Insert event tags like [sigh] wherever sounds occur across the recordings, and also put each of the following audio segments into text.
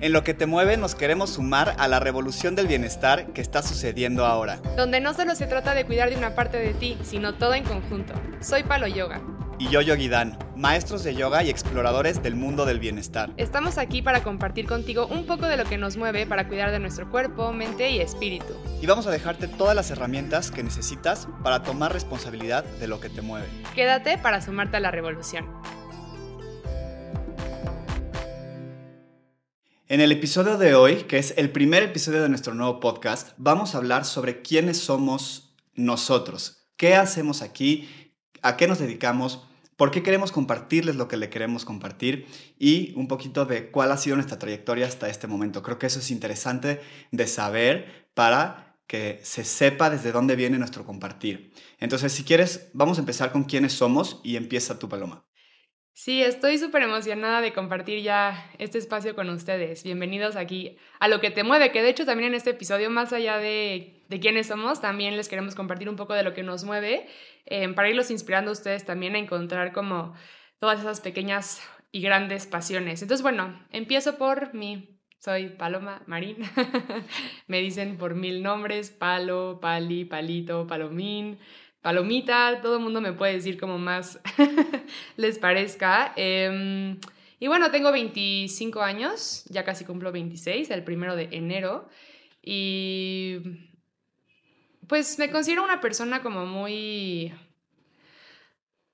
En lo que te mueve nos queremos sumar a la revolución del bienestar que está sucediendo ahora. Donde no solo se trata de cuidar de una parte de ti, sino todo en conjunto. Soy Palo Yoga. Y yo Yogi Dan, maestros de yoga y exploradores del mundo del bienestar. Estamos aquí para compartir contigo un poco de lo que nos mueve para cuidar de nuestro cuerpo, mente y espíritu. Y vamos a dejarte todas las herramientas que necesitas para tomar responsabilidad de lo que te mueve. Quédate para sumarte a la revolución. En el episodio de hoy, que es el primer episodio de nuestro nuevo podcast, vamos a hablar sobre quiénes somos nosotros, qué hacemos aquí, a qué nos dedicamos, por qué queremos compartirles lo que le queremos compartir y un poquito de cuál ha sido nuestra trayectoria hasta este momento. Creo que eso es interesante de saber para que se sepa desde dónde viene nuestro compartir. Entonces, si quieres, vamos a empezar con quiénes somos y empieza tu paloma. Sí, estoy súper emocionada de compartir ya este espacio con ustedes. Bienvenidos aquí a lo que te mueve, que de hecho también en este episodio, más allá de, de quiénes somos, también les queremos compartir un poco de lo que nos mueve, eh, para irlos inspirando a ustedes también a encontrar como todas esas pequeñas y grandes pasiones. Entonces, bueno, empiezo por mí. Soy Paloma Marín. [laughs] Me dicen por mil nombres, Palo, Pali, Palito, Palomín palomita, todo el mundo me puede decir como más [laughs] les parezca. Em, y bueno, tengo 25 años, ya casi cumplo 26, el primero de enero. Y pues me considero una persona como muy,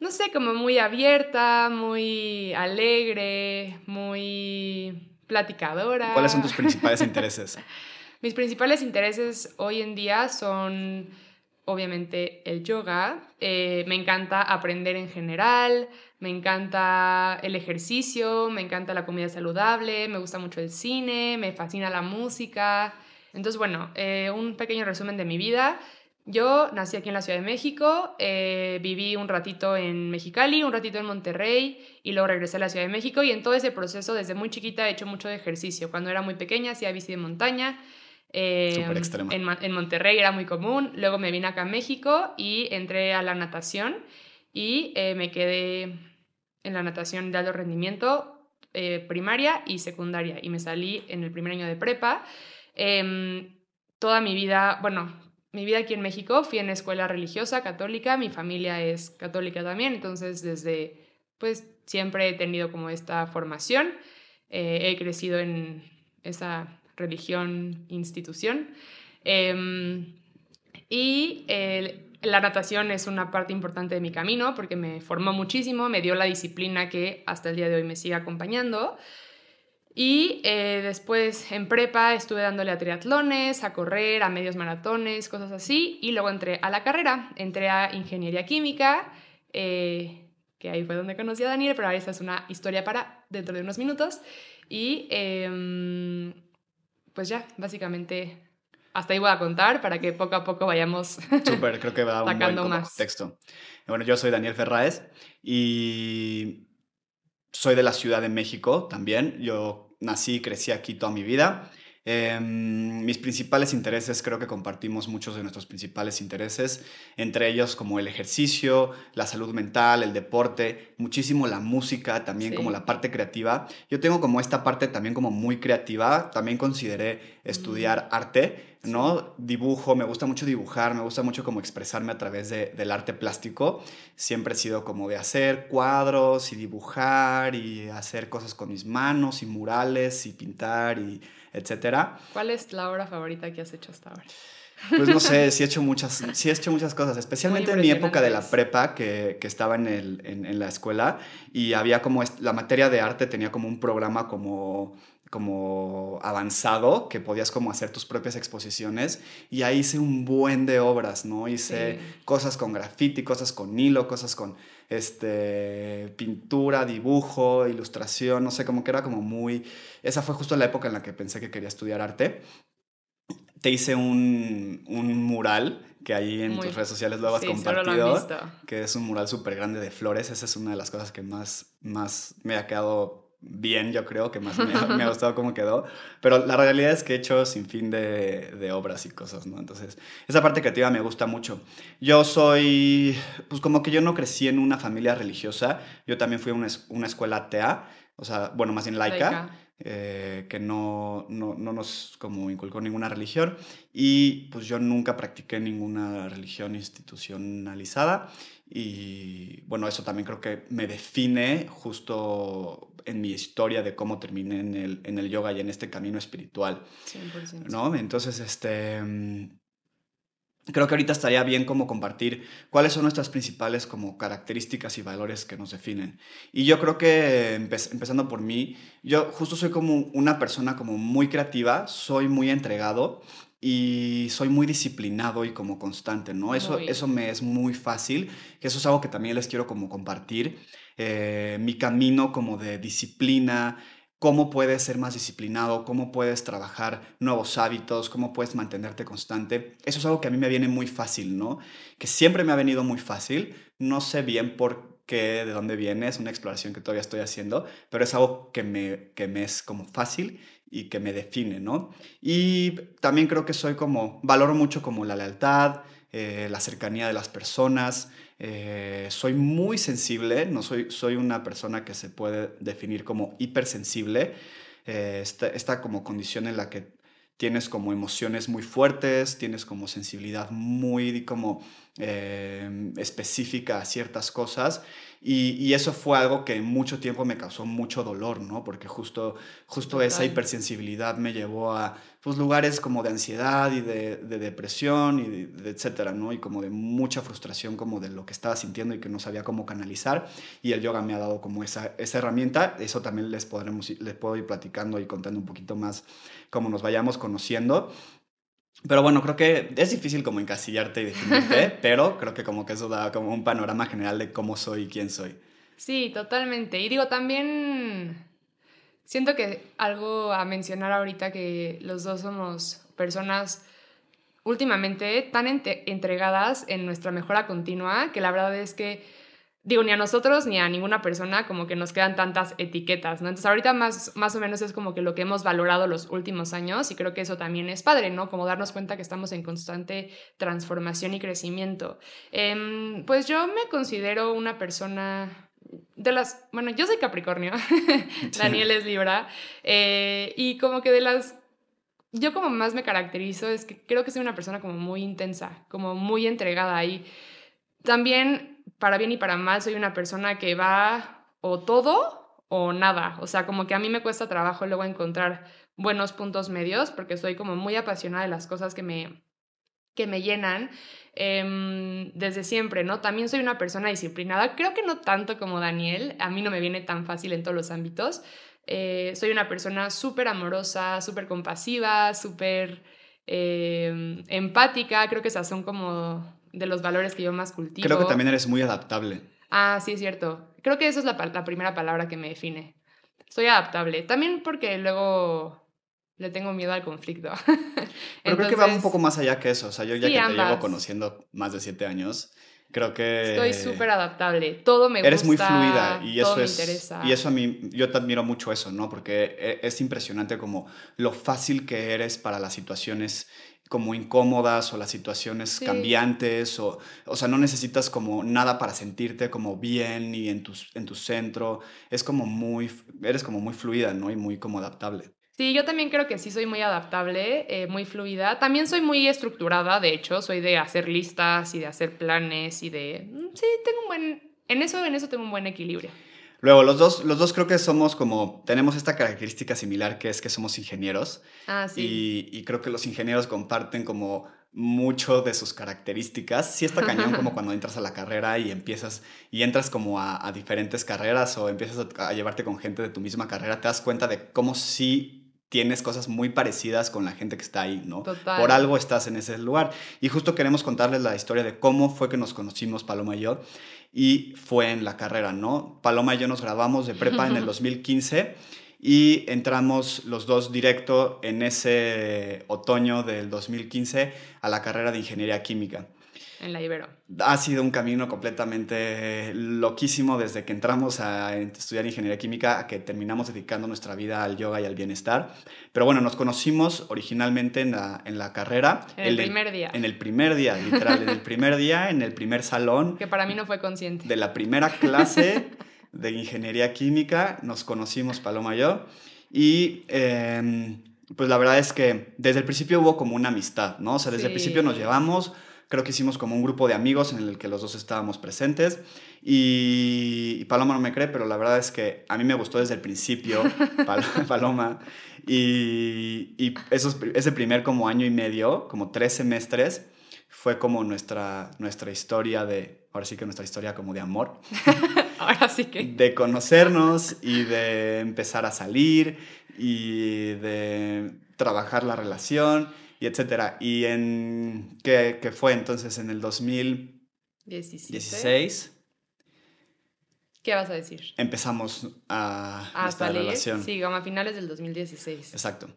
no sé, como muy abierta, muy alegre, muy platicadora. ¿Cuáles son tus principales [laughs] intereses? Mis principales intereses hoy en día son obviamente el yoga, eh, me encanta aprender en general, me encanta el ejercicio, me encanta la comida saludable, me gusta mucho el cine, me fascina la música. Entonces, bueno, eh, un pequeño resumen de mi vida. Yo nací aquí en la Ciudad de México, eh, viví un ratito en Mexicali, un ratito en Monterrey y luego regresé a la Ciudad de México y en todo ese proceso desde muy chiquita he hecho mucho de ejercicio. Cuando era muy pequeña hacía bici de montaña, eh, en, en, Monterrey era muy común. Luego me vine acá a México y entré a la natación y eh, me quedé en la natación de alto rendimiento eh, primaria y secundaria y me salí en el primer año de prepa. Em, toda mi vida, bueno, mi vida aquí en México fui en escuela religiosa católica, mi familia es católica también, entonces desde, pues siempre he tenido como esta formación, he crecido en esa religión, institución. Em, y la natación es una parte importante de mi camino porque me formó muchísimo, me dio la disciplina que hasta el día de hoy me sigue acompañando. Y eh, después en prepa estuve dándole a triatlones, a correr, a medios maratones, cosas así. Y luego entré a la carrera, entré a ingeniería química, eh, que ahí fue donde conocí a Daniel, pero esa es una historia para dentro de unos minutos. Y em, pues ya, básicamente hasta ahí voy a contar para que poco a poco vayamos [laughs] Súper, creo que va un buen más. texto. Bueno, yo soy Daniel Ferraez y soy de la Ciudad de México también. Yo nací y crecí aquí toda mi vida. Em, mis principales intereses, creo que compartimos muchos de nuestros principales intereses, entre ellos como el ejercicio, la salud mental, el deporte, muchísimo la música, también como la parte creativa. Yo tengo como esta parte también como muy creativa, también consideré estudiar mm. arte, ¿no? Dibujo, me gusta mucho dibujar, me gusta mucho como expresarme a través de, del arte plástico. Siempre he sido como de hacer cuadros y dibujar y hacer cosas con mis manos y murales y pintar y etcétera. ¿Cuál es la obra favorita que has hecho hasta ahora? Pues no sé, sí he hecho [laughs] muchas, sí he hecho muchas cosas, especialmente en mi época de la prepa, que, que estaba en, el, en, en, la escuela, y había como, la materia de arte tenía como un programa como como avanzado que podías como hacer tus propias exposiciones y ahí hice un buen de obras, ¿no? Hice cosas con graffiti, cosas con hilo, cosas con este pintura, dibujo, ilustración, no sé, como que era como muy esa fue justo la época en la que pensé que quería estudiar arte. Te hice un, un mural que ahí en tus redes sociales lo has compartido, que es un mural súper grande de flores. Esa es una de las cosas que más, más me ha quedado bien, yo creo, que más me ha, [laughs] gustado cómo quedó. Pero la realidad es que he hecho sin fin de, de, obras y cosas, ¿no? Entonces, esa parte creativa me gusta mucho. Yo soy, pues como que yo no crecí en una familia religiosa, yo también fui a una, una escuela atea, o sea, bueno, más bien laica. Eh, que no, no, no, nos como inculcó ninguna religión y pues yo nunca practiqué ninguna religión institucionalizada y bueno, eso también creo que me define justo en mi historia de cómo terminé en el, en el yoga y en este camino espiritual. 100%. ¿no? Entonces, este creo que ahorita estaría bien como compartir cuáles son nuestras principales como características y valores que nos definen. Y yo creo que empezando por mí, yo justo soy como una persona como muy creativa, soy muy entregado y soy muy disciplinado y como constante, ¿no? Eso, eso me es muy fácil, que eso es algo que también les quiero como compartir. Eh, mi camino como de disciplina, cómo puedes ser más disciplinado, cómo puedes trabajar nuevos hábitos, cómo puedes mantenerte constante. Eso es algo que a mí me viene muy fácil, ¿no? Que siempre me ha venido muy fácil. No sé bien por qué, de dónde viene, es una exploración que todavía estoy haciendo, pero es algo que me, que me es como fácil y que me define, ¿no? Y también creo que soy como, valoro mucho como la lealtad, eh, la cercanía de las personas, eh, soy muy sensible, no soy, soy una persona que se puede definir como hipersensible. Eh, esta, como condición en la que tienes como emociones muy fuertes, tienes como sensibilidad muy como eh, específica a ciertas cosas y, eso fue algo que mucho tiempo me causó mucho dolor, ¿no? Porque justo, justo esa hipersensibilidad me llevó a pues, lugares como de ansiedad y de, depresión y de, etcétera, ¿no? Y como de mucha frustración como de lo que estaba sintiendo y que no sabía cómo canalizar. Y el yoga me ha dado como esa, esa herramienta. Eso también les, podremos, les puedo ir platicando y contando un poquito más cómo nos vayamos conociendo. Pero bueno, creo que es difícil como encasillarte y definirte, [laughs] pero creo que como que eso da como un panorama general de cómo soy y quién soy. Sí, totalmente. Y digo, también siento que algo a mencionar ahorita que los dos somos personas últimamente tan entregadas en nuestra mejora continua que la verdad es que digo, ni a nosotros ni a ninguna persona como que nos quedan tantas etiquetas, ¿no? Entonces ahorita más, más o menos es como que lo que hemos valorado los últimos años y creo que eso también es padre, ¿no? Como darnos cuenta que estamos en constante transformación y crecimiento. Em, pues yo me considero una persona de las, bueno, yo soy Capricornio, [laughs] Daniel es Libra, eh, y como que de las yo como más me caracterizo es que creo que soy una persona como muy intensa, como muy entregada y también para bien y para mal, soy una persona que va o todo o nada. O sea, como que a mí me cuesta trabajo luego encontrar buenos puntos medios porque soy como muy apasionada de las cosas que me, que me llenan em, desde siempre, ¿no? También soy una persona disciplinada, creo que no tanto como Daniel, a mí no me viene tan fácil en todos los ámbitos. Eh, soy una persona súper amorosa, súper compasiva, súper em, empática, creo que esas son como de los valores que yo más cultivo. Creo que también eres muy adaptable. Ah, sí, es cierto. Creo que esa es la, primera palabra que me define. Soy adaptable. También porque luego le tengo miedo al conflicto. [laughs] Pero creo que va un poco más allá que eso. O sea, yo ya que te llevo conociendo más de siete años, creo que... Estoy súper adaptable. Todo me eres gusta. Eres muy fluida y eso es... interesa. Y eso a mí, yo te admiro mucho eso, ¿no? Porque e, es impresionante como lo fácil que eres para las situaciones como incómodas o las situaciones cambiantes o, o sea, no necesitas como nada para sentirte como bien y en tu, en tu centro. Es como muy, eres como muy fluida, ¿no? Y muy como adaptable. Sí, yo también creo que sí soy muy adaptable, eh, muy fluida. También soy muy estructurada, de hecho, soy de hacer listas y de hacer planes y de... Mm, sí, tengo un buen... En eso, en eso tengo un buen equilibrio. Luego, los dos, los dos creo que somos como, tenemos esta característica similar que es que somos ingenieros. Ah, sí. Y, creo que los ingenieros comparten como mucho de sus características. Sí está cañón como [laughs] cuando entras a la carrera y empiezas y entras como a, diferentes carreras o empiezas a, llevarte con gente de tu misma carrera, te das cuenta de cómo sí tienes cosas muy parecidas con la gente que está ahí, ¿no? Total. Por algo estás en ese lugar. Y justo queremos contarles la historia de cómo fue que nos conocimos Paloma y yo y fue en la carrera, ¿no? Paloma y yo nos graduamos de prepa en el [laughs] 2015 y entramos los dos directo en ese otoño del 2015 a la carrera de ingeniería química en la Ibero? Ha sido un camino completamente loquísimo desde que entramos a estudiar ingeniería química a que terminamos dedicando nuestra vida al yoga y al bienestar. Pero bueno, nos conocimos originalmente en la, en la carrera. En el, primer día. En el primer día, literal, en el primer día, en el primer salón. Que para mí no fue consciente. De la primera clase de ingeniería química nos conocimos, Paloma y yo. Y em, pues la verdad es que desde el principio hubo como una amistad, ¿no? O sea, desde el principio nos llevamos, creo que hicimos como un grupo de amigos en el que los dos estábamos presentes. Y, Paloma no me cree, pero la verdad es que a mí me gustó desde el principio [laughs] Paloma. Y, y esos, ese primer como año y medio, como tres semestres, fue como nuestra, nuestra historia de, ahora sí que nuestra historia como de amor. [laughs] ahora sí que. De conocernos y de empezar a salir y de trabajar la relación y etcétera. Y en, ¿qué, qué fue entonces? En el 2016. ¿Qué vas a decir? Empezamos a, a nuestra relación. Sí, como a finales del 2016. Exacto.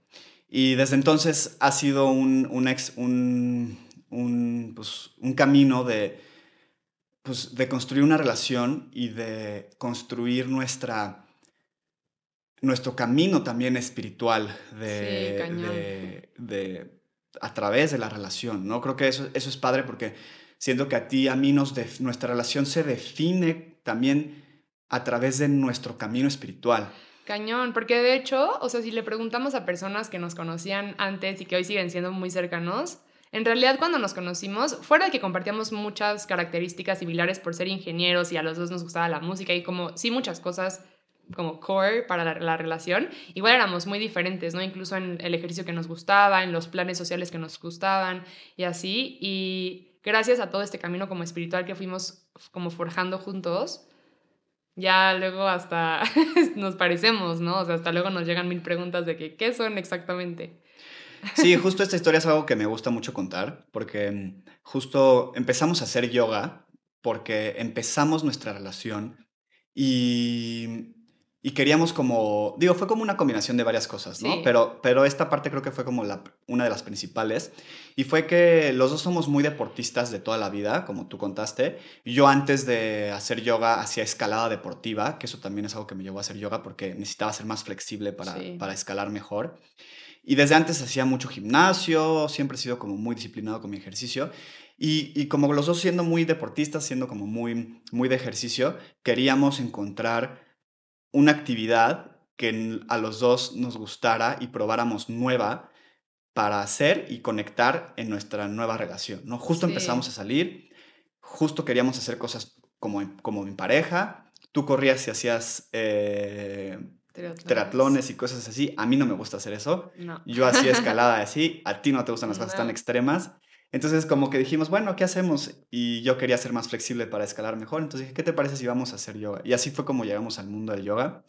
Y desde entonces ha sido un, un, ex, un un, pues, un camino de, pues, de construir una relación y de construir nuestra, nuestro camino también espiritual de, de, a través de la relación, ¿no? Creo que eso, eso es padre porque siento que a ti, a mí, nos nuestra relación se define también a través de nuestro camino espiritual. Cañón, porque de hecho, o sea, si le preguntamos a personas que nos conocían antes y que hoy siguen siendo muy cercanos, en realidad, cuando nos conocimos, fuera de que compartíamos muchas características similares por ser ingenieros y a los dos nos gustaba la música y como, sí, muchas cosas como core para la, relación, igual éramos muy diferentes, ¿no? Incluso en el ejercicio que nos gustaba, en los planes sociales que nos gustaban y así. Y gracias a todo este camino como espiritual que fuimos como forjando juntos, ya luego hasta [laughs] nos parecemos, ¿no? O sea, hasta luego nos llegan mil preguntas de que, ¿qué son exactamente? Sí, justo esta historia es algo que me gusta mucho contar, porque mm, justo empezamos a hacer yoga porque empezamos nuestra relación y, y queríamos como, digo, fue como una combinación de varias cosas, ¿no? Pero, pero esta parte creo que fue como la, una de las principales y fue que los dos somos muy deportistas de toda la vida, como tú contaste. Yo antes de hacer yoga hacía escalada deportiva, que eso también es algo que me llevó a hacer yoga porque necesitaba ser más flexible para, para escalar mejor. Y desde antes hacía mucho gimnasio, siempre he sido como muy disciplinado con mi ejercicio. Y, y, como los dos siendo muy deportistas, siendo como muy, muy de ejercicio, queríamos encontrar una actividad que a los dos nos gustara y probáramos nueva para hacer y conectar en nuestra nueva relación. ¿no? Justo empezamos a salir, justo queríamos hacer cosas como, como en pareja. Tú corrías y hacías eh, Triatlones. y cosas así. A mí no me gusta hacer eso. Yo hacía [laughs] escalada así, a ti no te gustan las cosas tan extremas. Entonces como que dijimos, bueno, ¿qué hacemos? Y yo quería ser más flexible para escalar mejor. Entonces dije, ¿qué te parece si vamos a hacer yoga? Y así fue como llegamos al mundo del yoga.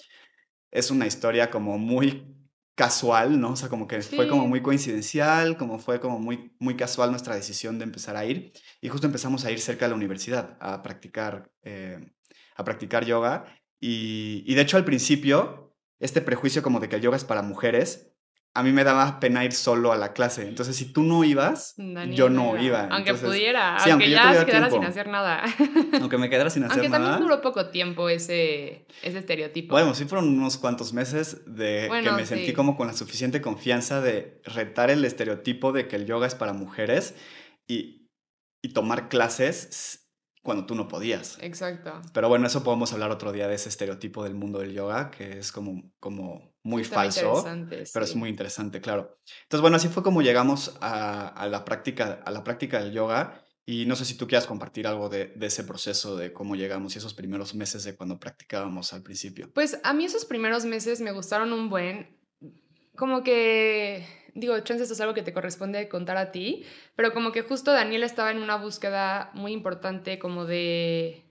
Es una historia como muy casual, ¿no? O sea, como que fue como muy coincidencial, como fue como muy, muy casual nuestra decisión de empezar a ir. Y justo empezamos a ir cerca de la universidad a practicar, eh, a practicar yoga. Y, y de hecho al principio este prejuicio como de que el yoga es para mujeres, a mí me daba pena ir solo a la clase. Entonces, si tú no ibas, yo no iba. Aunque pudiera, aunque, ya se quedara sin hacer nada. [laughs] aunque me quedara sin hacer nada. Aunque también duró poco tiempo ese, ese estereotipo. Bueno, sí fueron unos cuantos meses de que me sentí como con la suficiente confianza de retar el estereotipo de que el yoga es para mujeres y, y tomar clases cuando tú no podías. Exacto. Pero bueno, eso podemos hablar otro día de ese estereotipo del mundo del yoga, que es como, como muy falso, pero es muy interesante, claro. Entonces, bueno, así fue como llegamos a, la, práctica, a la práctica del yoga. Y no sé si tú quieras compartir algo de, de, ese proceso, de cómo llegamos y esos primeros meses de cuando practicábamos al principio. Pues a mí esos primeros meses me gustaron un buen, como que digo, chance esto es algo que te corresponde contar a ti, pero como que justo Daniel estaba en una búsqueda muy importante como de,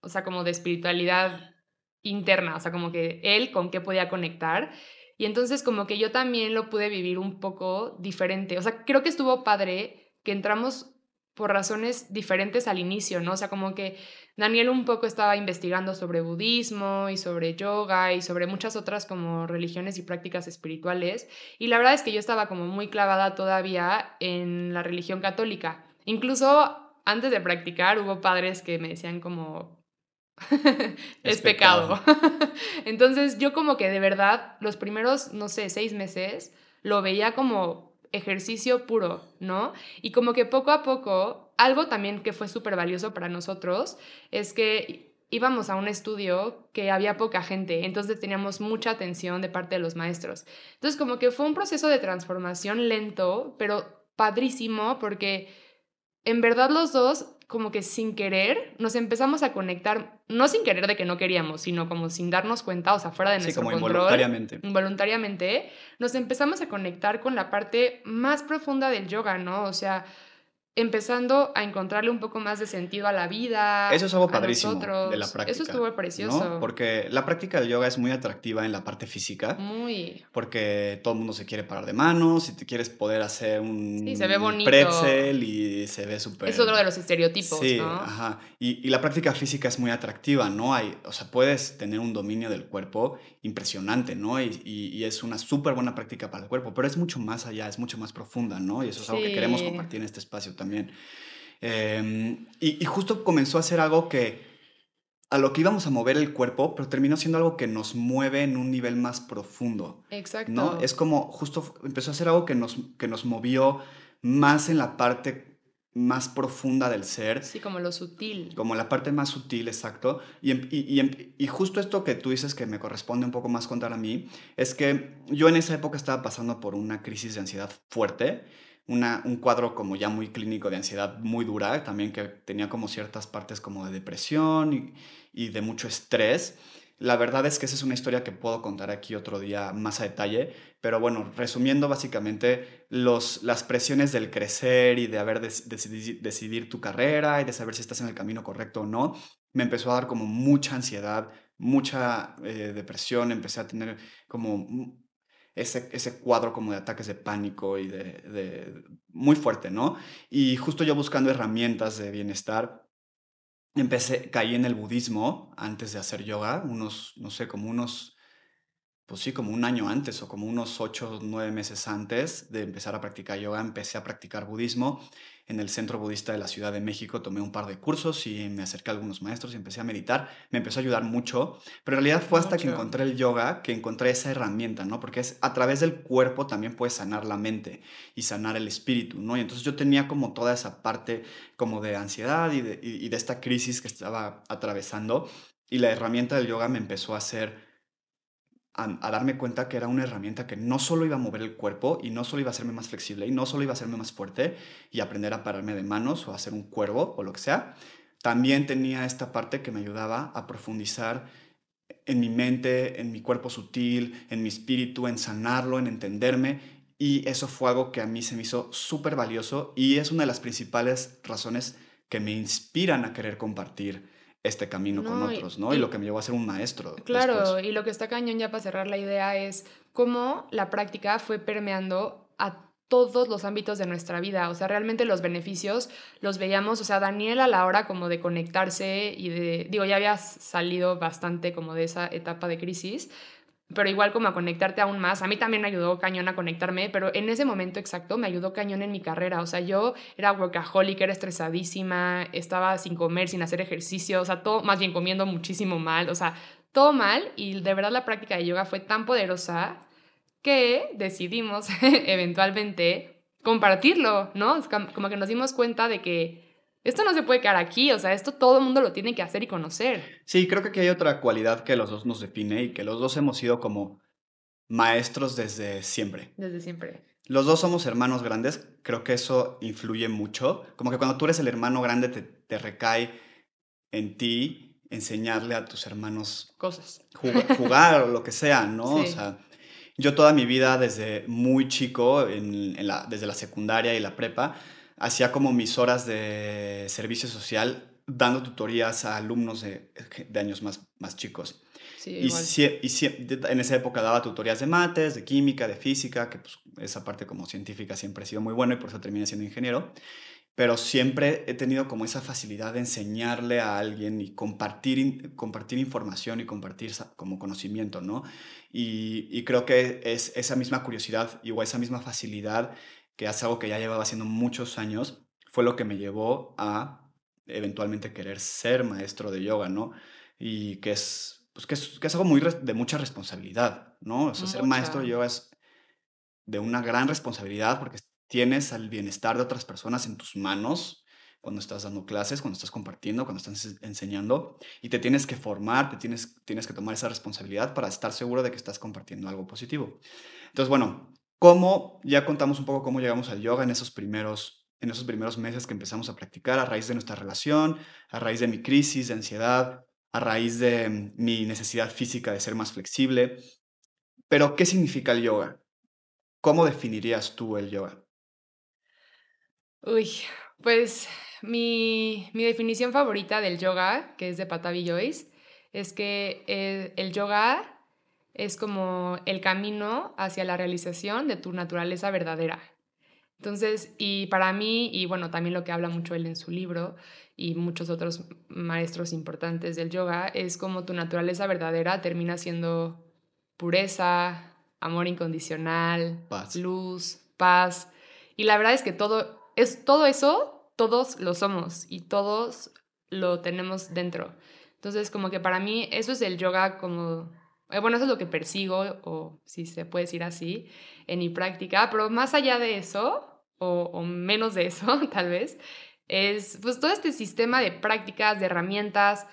o sea, como de espiritualidad interna, o sea, como que él con qué podía conectar. Y entonces como que yo también lo pude vivir un poco diferente. O sea, creo que estuvo padre que entramos por razones diferentes al inicio, ¿no? O sea, como que Daniel un poco estaba investigando sobre budismo y sobre yoga y sobre muchas otras como religiones y prácticas espirituales. Y la verdad es que yo estaba como muy clavada todavía en la religión católica. Incluso antes de practicar hubo padres que me decían como... [laughs] es, pecado. [laughs] Entonces yo como que de verdad los primeros, no sé, seis meses lo veía como ejercicio puro, ¿no? Y como que poco a poco, algo también que fue súper valioso para nosotros es que íbamos a un estudio que había poca gente, entonces teníamos mucha atención de parte de los maestros. Entonces como que fue un proceso de transformación lento, pero padrísimo porque en verdad los dos como que sin querer nos empezamos a conectar, no sin querer de que no queríamos, sino como sin darnos cuenta, o sea, fuera de nuestro sí, como control. Involuntariamente. Involuntariamente, nos empezamos a conectar con la parte más profunda del yoga, ¿no? O sea, empezando a encontrarle un poco más de sentido a la vida. Eso es algo padrísimo de la práctica. Eso estuvo precioso. Porque la práctica del yoga es muy atractiva en la parte física. Muy. Porque todo el mundo se quiere parar de manos y te quieres poder hacer un sí, se ve bonito. pretzel y se ve súper... Es otro de los estereotipos, sí, ¿no? ajá. Y, y, la práctica física es muy atractiva, ¿no? Hay, o sea, puedes tener un dominio del cuerpo impresionante, ¿no? Y, y, y es una súper buena práctica para el cuerpo, pero es mucho más allá, es mucho más profunda, ¿no? Y eso es algo que queremos compartir en este espacio también también. Eh, y, y, justo comenzó a ser algo que a lo que íbamos a mover el cuerpo, pero terminó siendo algo que nos mueve en un nivel más profundo. Exacto. ¿no? Es como justo empezó a ser algo que nos, que nos movió más en la parte más profunda del ser. Sí, como lo sutil. Como la parte más sutil, exacto. Y, y, y, y, justo esto que tú dices que me corresponde un poco más contar a mí, es que yo en esa época estaba pasando por una crisis de ansiedad fuerte una, un cuadro como ya muy clínico de ansiedad muy dura, también que tenía como ciertas partes como de depresión y, y, de mucho estrés. La verdad es que esa es una historia que puedo contar aquí otro día más a detalle, pero bueno, resumiendo básicamente los, las presiones del crecer y de haber de, de, decidir tu carrera y de saber si estás en el camino correcto o no, me empezó a dar como mucha ansiedad, mucha eh, depresión, empecé a tener como ese, ese cuadro como de ataques de pánico y de, muy fuerte, ¿no? Y justo yo buscando herramientas de bienestar, empecé, caí en el budismo antes de hacer yoga, unos, no sé, como unos, pues sí, como un año antes o como unos ocho nueve meses antes de empezar a practicar yoga, empecé a practicar budismo en el Centro Budista de la Ciudad de México tomé un par de cursos y me acerqué a algunos maestros y empecé a meditar. Me empezó a ayudar mucho, pero en realidad fue hasta mucho. que encontré el yoga que encontré esa herramienta, ¿no? Porque es a través del cuerpo también puedes sanar la mente y sanar el espíritu, ¿no? Y entonces yo tenía como toda esa parte como de ansiedad y de, y de esta crisis que estaba atravesando y la herramienta del yoga me empezó a hacer a, darme cuenta que era una herramienta que no solo iba a mover el cuerpo y no solo iba a hacerme más flexible y no solo iba a hacerme más fuerte y aprender a pararme de manos o a hacer un cuervo o lo que sea, también tenía esta parte que me ayudaba a profundizar en mi mente, en mi cuerpo sutil, en mi espíritu, en sanarlo, en entenderme. Y eso fue algo que a mí se me hizo súper valioso y es una de las principales razones que me inspiran a querer compartir este camino no, con otros, ¿no? Y, y, lo que me llevó a ser un maestro. Claro, después. y lo que está cañón ya para cerrar la idea es cómo la práctica fue permeando a todos los ámbitos de nuestra vida, o sea, realmente los beneficios los veíamos, o sea, Daniel a la hora como de conectarse y de, digo, ya había salido bastante como de esa etapa de crisis, pero igual como a conectarte aún más. A mí también me ayudó cañón a conectarme, pero en ese momento exacto me ayudó cañón en mi carrera. O sea, yo era workaholic, era estresadísima, estaba sin comer, sin hacer ejercicio, o sea, todo, más bien comiendo muchísimo mal, o sea, todo mal. Y de verdad la práctica de yoga fue tan poderosa que decidimos [laughs] eventualmente compartirlo, ¿no? Como que nos dimos cuenta de que esto no se puede quedar aquí, o sea, esto todo el mundo lo tiene que hacer y conocer. Sí, creo que aquí hay otra cualidad que los dos nos define y que los dos hemos sido como maestros desde siempre. Desde siempre. Los dos somos hermanos grandes, creo que eso influye mucho. Como que cuando tú eres el hermano grande te, te recae en ti enseñarle a tus hermanos cosas. Jugar, jugar o lo que sea, ¿no? Sí. O sea, yo toda mi vida desde muy chico, en, en la, desde la secundaria y la prepa, hacía como mis horas de servicio social dando tutorías a alumnos de, de años más, más chicos. Sí, y, si, y si, en esa época daba tutorías de mates, de química, de física, que pues, esa parte como científica siempre he sido muy bueno y por eso terminé siendo ingeniero. Pero siempre he tenido como esa facilidad de enseñarle a alguien y compartir, compartir información y compartir como conocimiento, ¿no? Y, y creo que es esa misma curiosidad y o esa misma facilidad que es algo que ya llevaba haciendo muchos años, fue lo que me llevó a eventualmente querer ser maestro de yoga, ¿no? Y que es, pues que es, que es algo muy de mucha responsabilidad, ¿no? O sea, ser maestro de yoga es de una gran responsabilidad porque tienes al bienestar de otras personas en tus manos, cuando estás dando clases, cuando estás compartiendo, cuando estás enseñando, y te tienes que formar, te tienes, tienes que tomar esa responsabilidad para estar seguro de que estás compartiendo algo positivo. Entonces, bueno, ¿cómo? Ya contamos un poco cómo llegamos al yoga en esos primeros, en esos primeros meses que empezamos a practicar a raíz de nuestra relación, a raíz de mi crisis de ansiedad, a raíz de mm, mi necesidad física de ser más flexible. Pero, ¿qué significa el yoga? ¿Cómo definirías tú el yoga? Uy, pues mi, definición favorita del yoga, que es de Patavi Joyce, es que el, yoga es como el camino hacia la realización de tu naturaleza verdadera. Entonces, y para mí, y bueno, también lo que habla mucho él en su libro y muchos otros maestros importantes del yoga, es como tu naturaleza verdadera termina siendo pureza, amor incondicional, luz, paz. Y la verdad es que todo, es, todo eso todos lo somos y todos lo tenemos dentro. Entonces, como que para mí eso es el yoga como, bueno, eso es lo que persigo, o si se puede decir así, en mi práctica, pero más allá de eso, o, o menos de eso, [laughs] tal vez, es pues todo este sistema de prácticas, de herramientas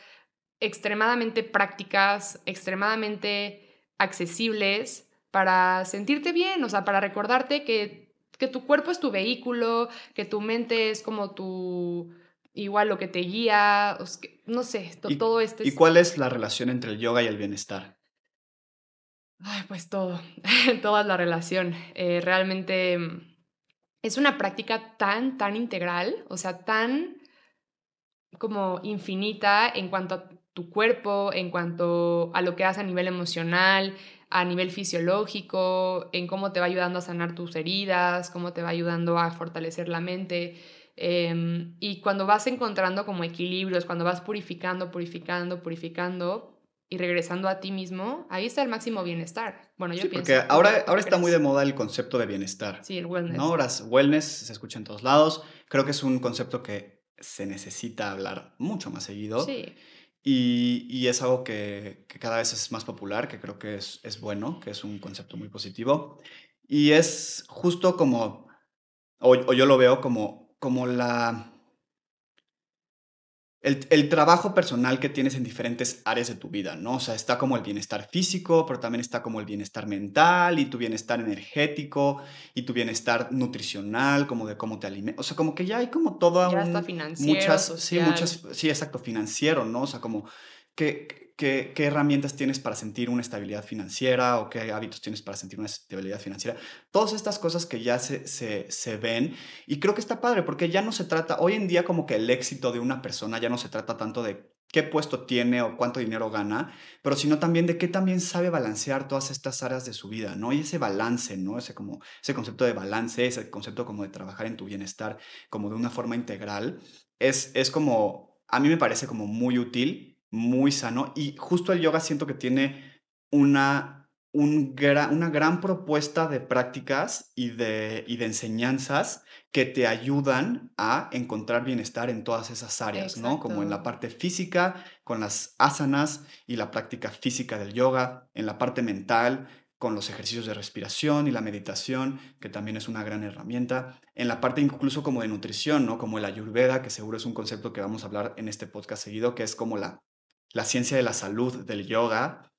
extremadamente prácticas, extremadamente accesibles para sentirte bien, o sea, para recordarte que que tu cuerpo es tu vehículo, que tu mente es como tu, igual lo que te guía, no sé, todo este... ¿Y cuál es la relación entre el yoga y el bienestar? Ay, pues todo, [laughs] toda la relación. Eh, realmente mm, es una práctica tan, tan integral, o sea, tan como infinita en cuanto a tu cuerpo, en cuanto a lo que hace a nivel emocional, a nivel fisiológico, en cómo te va ayudando a sanar tus heridas, cómo te va ayudando a fortalecer la mente. Em, y cuando vas encontrando como equilibrios, cuando vas purificando, purificando, purificando y regresando a ti mismo, ahí está el máximo bienestar. Bueno, yo sí, Porque ahora, ahora está muy de moda el concepto de bienestar. Sí, el wellness. ¿no? Ahora wellness se escucha en todos lados. Creo que es un concepto que se necesita hablar mucho más seguido. Sí. Y, es algo que, cada vez es más popular, que creo que es, es, bueno, que es un concepto muy positivo. Y es justo como, o, o yo lo veo como, como la, el, trabajo personal que tienes en diferentes áreas de tu vida, ¿no? O sea, está como el bienestar físico, pero también está como el bienestar mental y tu bienestar energético y tu bienestar nutricional, como de cómo te alimentas. O sea, como que ya hay como todo... Ya está financiero, muchas, Sí, muchas, sí, exacto, financiero, ¿no? O sea, como que ¿Qué, herramientas tienes para sentir una estabilidad financiera o qué hábitos tienes para sentir una estabilidad financiera. Todas estas cosas que ya se, se, ven y creo que está padre porque ya no se trata, hoy en día como que el éxito de una persona ya no se trata tanto de qué puesto tiene o cuánto dinero gana, pero sino también de qué también sabe balancear todas estas áreas de su vida, ¿no? Y ese balance, ¿no? Ese, como, ese concepto de balance, ese concepto como de trabajar en tu bienestar como de una forma integral, es, es como, a mí me parece como muy útil muy sano y justo el yoga siento que tiene una, un una gran propuesta de prácticas y de, y de enseñanzas que te ayudan a encontrar bienestar en todas esas áreas, ¿no? Como en la parte física, con las asanas y la práctica física del yoga, en la parte mental, con los ejercicios de respiración y la meditación, que también es una gran herramienta. En la parte incluso como de nutrición, ¿no? Como el ayurveda, que seguro es un concepto que vamos a hablar en este podcast seguido, que es como la la ciencia de la salud del yoga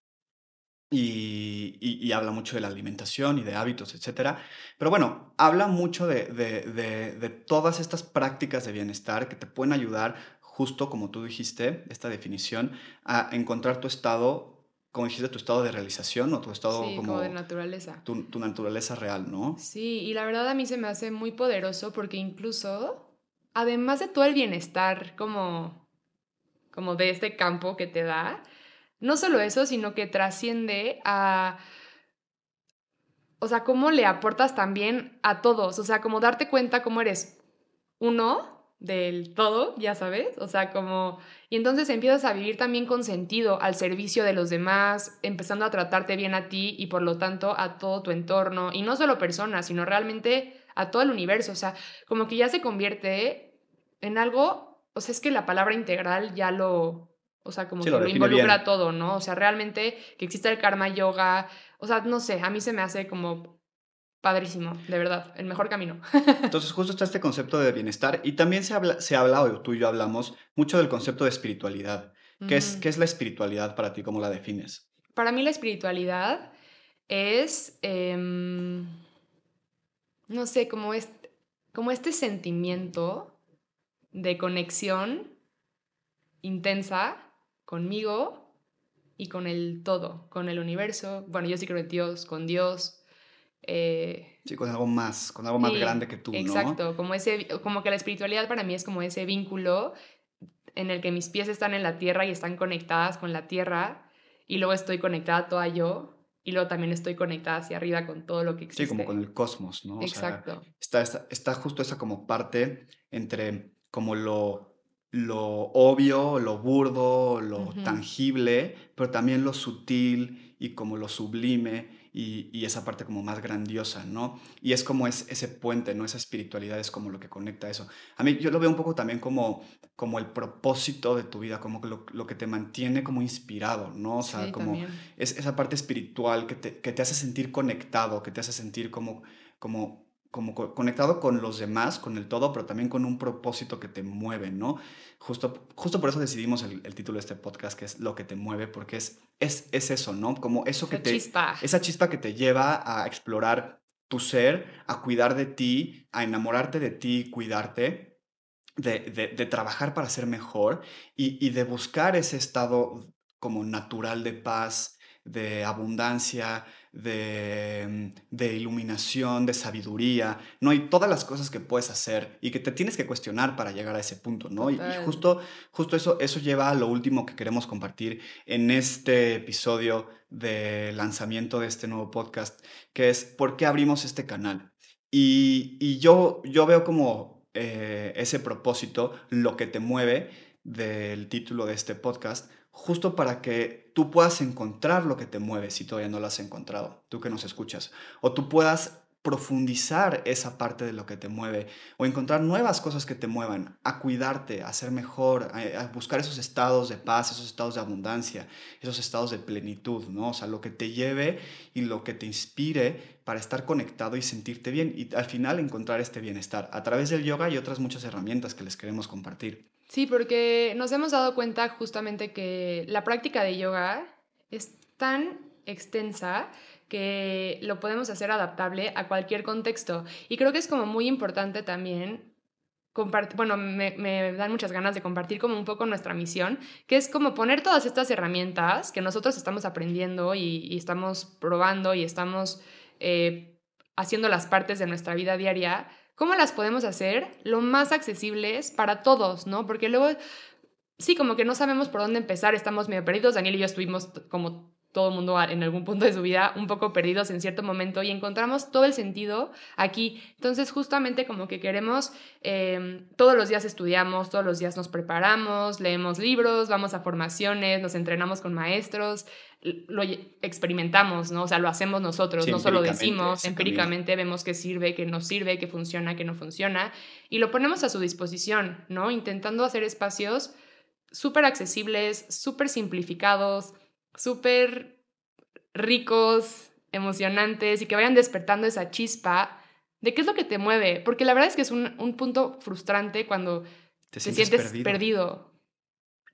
y, habla mucho de la alimentación y de hábitos, etc. Pero bueno, habla mucho de, de, todas estas prácticas de bienestar que te pueden ayudar, justo como tú dijiste, esta definición, a encontrar tu estado, como dijiste, tu estado de realización o tu estado como, de naturaleza. Tu, tu naturaleza real, ¿no? Sí, y la verdad a mí se me hace muy poderoso porque incluso, además de todo el bienestar como como de este campo que te da. No solo eso, sino que trasciende a... O sea, cómo le aportas también a todos. O sea, como darte cuenta cómo eres uno del todo, ya sabes. O sea, como... Y entonces empiezas a vivir también con sentido al servicio de los demás, empezando a tratarte bien a ti y por lo tanto a todo tu entorno. Y no solo personas, sino realmente a todo el universo. O sea, como que ya se convierte en algo o sea, es que la palabra integral ya lo, o sea, como que lo, involucra todo, ¿no? O sea, realmente que exista el karma yoga, o sea, no sé, a mí se me hace como Padrísimo, de verdad, el mejor camino. [laughs] Entonces, justo está este concepto de bienestar y también se habla, se habla, o tú y yo hablamos, mucho del concepto de espiritualidad. ¿Qué, es, ¿Qué es la espiritualidad para ti? ¿Cómo la defines? Para mí la espiritualidad es, em, no sé, como, como este sentimiento de conexión intensa conmigo y con el todo, con el universo. Bueno, yo sí creo en Dios, con Dios, eh, sí, con algo más, con algo más grande que tú, exacto, como, ese, como que la espiritualidad para mí es como ese vínculo en el que mis pies están en la tierra y están conectadas con la tierra y luego estoy conectada toda yo y luego también estoy conectada hacia arriba con todo lo que existe. Sí, como con el cosmos, ¿no? Exacto. está, está, justo esa como parte entre como lo, lo obvio, lo burdo, lo tangible, pero también lo sutil y como lo sublime y, esa parte como más grandiosa, ¿no? Y es como es, ese puente, ¿no? Esa espiritualidad es como lo que conecta eso. A mí yo lo veo un poco también como, como el propósito de tu vida, como lo, lo que te mantiene como inspirado, ¿no? O sea, como es esa parte espiritual que te, que te hace sentir conectado, que te hace sentir como, como como conectado con los demás, con el todo, pero también con un propósito que te mueve, ¿no? Justo, justo por eso decidimos el, título de este podcast, que es Lo que te mueve, porque es, es, es eso, ¿no? Como eso que te... Chispa. Esa chispa que te lleva a explorar tu ser, a cuidar de ti, a enamorarte de ti, cuidarte, de, de, de trabajar para ser mejor y, y de buscar ese estado como natural de paz, de abundancia, de, de, iluminación, de sabiduría, ¿no? Y todas las cosas que puedes hacer y que te tienes que cuestionar para llegar a ese punto, ¿no? Y, justo, justo eso, eso lleva a lo último que queremos compartir en este episodio de lanzamiento de este nuevo podcast, que es ¿por qué abrimos este canal? Y, y yo, yo veo como eh, ese propósito, lo que te mueve del título de este podcast, justo para que tú puedas encontrar lo que te mueve si todavía no lo has encontrado, tú que nos escuchas, o tú puedas profundizar esa parte de lo que te mueve o encontrar nuevas cosas que te muevan a cuidarte, a ser mejor, a, buscar esos estados de paz, esos estados de abundancia, esos estados de plenitud, ¿no? O sea, lo que te lleve y lo que te inspire para estar conectado y sentirte bien y al final encontrar este bienestar a través del yoga y otras muchas herramientas que les queremos compartir. Sí, porque nos hemos dado cuenta justamente que la práctica de yoga es tan extensa que lo podemos hacer adaptable a cualquier contexto. Y creo que es como muy importante también bueno, me, dan muchas ganas de compartir como un poco nuestra misión, que es como poner todas estas herramientas que nosotros estamos aprendiendo y, estamos probando y estamos eh, haciendo las partes de nuestra vida diaria ¿Cómo las podemos hacer lo más accesibles para todos, no? Porque luego, sí, como que no sabemos por dónde empezar, estamos medio perdidos. Daniel y yo estuvimos como todo el mundo en algún punto de su vida un poco perdidos en cierto momento y encontramos todo el sentido aquí. Entonces justamente como que queremos, em, todos los días estudiamos, todos los días nos preparamos, leemos libros, vamos a formaciones, nos entrenamos con maestros, lo experimentamos, ¿no? O sea, lo hacemos nosotros, no solo decimos, empíricamente vemos que sirve, que no sirve, que funciona, que no funciona, y lo ponemos a su disposición, ¿no? Intentando hacer espacios súper accesibles, súper simplificados, súper ricos, emocionantes y que vayan despertando esa chispa de qué es lo que te mueve. Porque la verdad es que es un, punto frustrante cuando te, sientes perdido.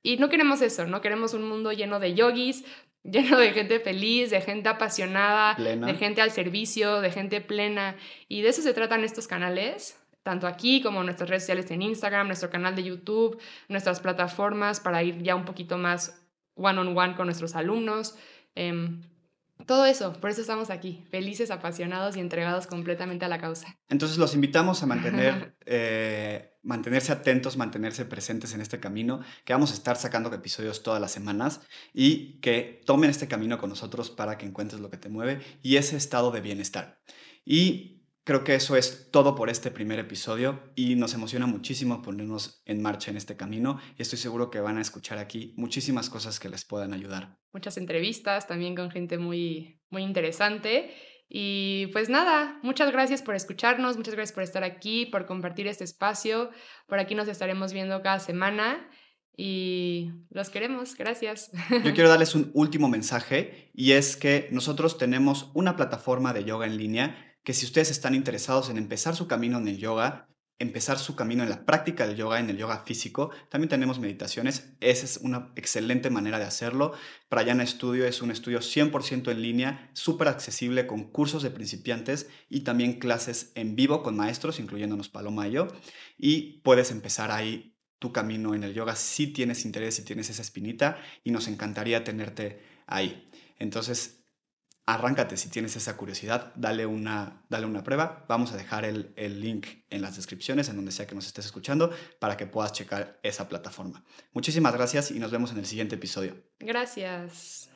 Y no queremos eso, no queremos un mundo lleno de yogis, [laughs] lleno de gente feliz, de gente apasionada, de gente al servicio, de gente plena. Y de eso se tratan estos canales, tanto aquí como nuestras redes sociales en Instagram, nuestro canal de YouTube, nuestras plataformas para ir ya un poquito más one-on-one con nuestros alumnos. Em, todo eso, por eso estamos aquí, felices, apasionados y entregados completamente a la causa. Entonces los invitamos a mantener, [laughs] eh, mantenerse atentos, mantenerse presentes en este camino, que vamos a estar sacando episodios todas las semanas y que tomen este camino con nosotros para que encuentres lo que te mueve y ese estado de bienestar. Y Creo que eso es todo por este primer episodio y nos emociona muchísimo ponernos en marcha en este camino y estoy seguro que van a escuchar aquí muchísimas cosas que les puedan ayudar. Muchas entrevistas también con gente muy, muy interesante. Y pues nada, muchas gracias por escucharnos, muchas gracias por estar aquí, por compartir este espacio. Por aquí nos estaremos viendo cada semana y los queremos, gracias. Yo quiero [laughs] darles un último mensaje y es que nosotros tenemos una plataforma de yoga en línea que si ustedes están interesados en empezar su camino en el yoga, empezar su camino en la práctica del yoga, en el yoga físico. También tenemos meditaciones. Esa es una excelente manera de hacerlo. Prayana Studio es un estudio 100% en línea, súper accesible con cursos de principiantes y también clases en vivo con maestros, incluyéndonos Paloma y yo. Y puedes empezar ahí tu camino en el yoga si tienes interés, si tienes esa espinita y nos encantaría tenerte ahí. Entonces, arráncate si tienes esa curiosidad, dale una, dale una prueba. Vamos a dejar el, el, link en las descripciones, en donde sea que nos estés escuchando, para que puedas checar esa plataforma. Muchísimas gracias y nos vemos en el siguiente episodio. Gracias.